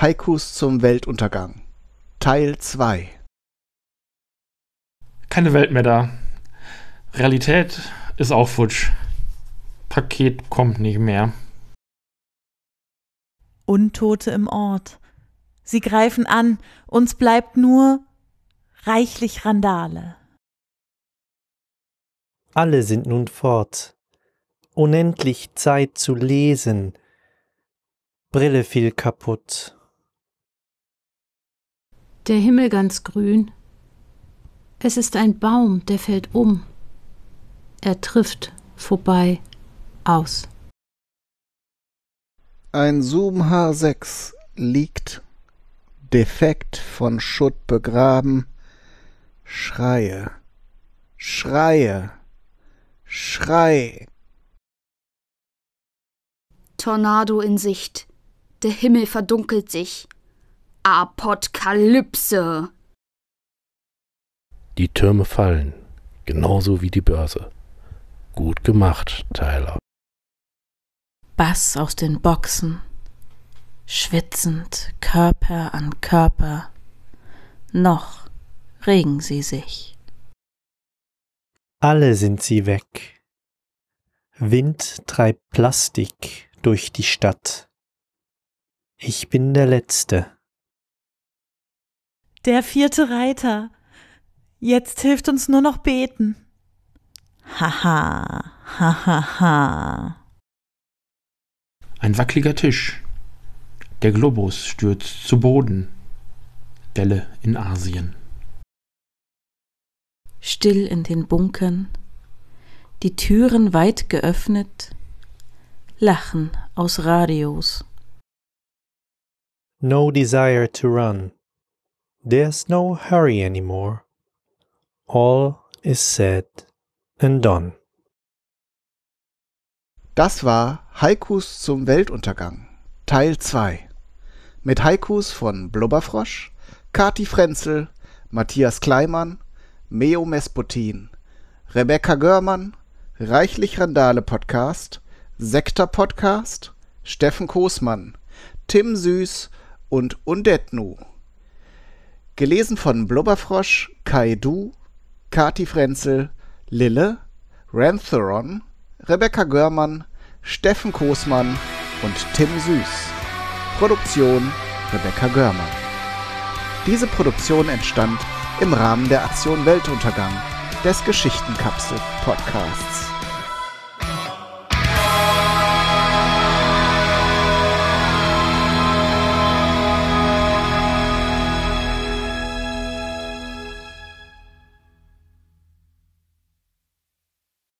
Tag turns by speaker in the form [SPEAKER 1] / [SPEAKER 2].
[SPEAKER 1] Haikus zum Weltuntergang Teil 2
[SPEAKER 2] Keine Welt mehr da. Realität ist auch futsch. Paket kommt nicht mehr.
[SPEAKER 3] Untote im Ort. Sie greifen an, uns bleibt nur reichlich Randale.
[SPEAKER 4] Alle sind nun fort. Unendlich Zeit zu lesen. Brille fiel kaputt.
[SPEAKER 5] Der Himmel ganz grün. Es ist ein Baum, der fällt um. Er trifft vorbei aus.
[SPEAKER 1] Ein Zoom H6 liegt defekt von Schutt begraben. Schreie, schreie, schrei.
[SPEAKER 6] Tornado in Sicht. Der Himmel verdunkelt sich. Apokalypse.
[SPEAKER 7] Die Türme fallen, genauso wie die Börse. Gut gemacht, Tyler.
[SPEAKER 5] Bass aus den Boxen, schwitzend Körper an Körper. Noch regen sie sich.
[SPEAKER 4] Alle sind sie weg. Wind treibt Plastik durch die Stadt. Ich bin der Letzte.
[SPEAKER 3] Der vierte Reiter. Jetzt hilft uns nur noch beten. Haha, hahaha. Ha.
[SPEAKER 2] Ein wackeliger Tisch. Der Globus stürzt zu Boden. Delle in Asien.
[SPEAKER 5] Still in den Bunkern, die Türen weit geöffnet, Lachen aus Radios.
[SPEAKER 4] No desire to run. There's no hurry anymore. All is said and done.
[SPEAKER 1] Das war Haikus zum Weltuntergang, Teil 2. Mit Haikus von Blubberfrosch, Kati Frenzel, Matthias Kleimann, Meo Mesputin, Rebecca Görmann, Reichlich Randale Podcast, Sektor Podcast, Steffen Koßmann, Tim Süß und Undetnu. Gelesen von Blubberfrosch, Kai Du, Kati Frenzel, Lille, Rantheron, Rebecca Görmann, Steffen Koßmann und Tim Süß. Produktion Rebecca Görmann. Diese Produktion entstand im Rahmen der Aktion Weltuntergang des Geschichtenkapsel Podcasts.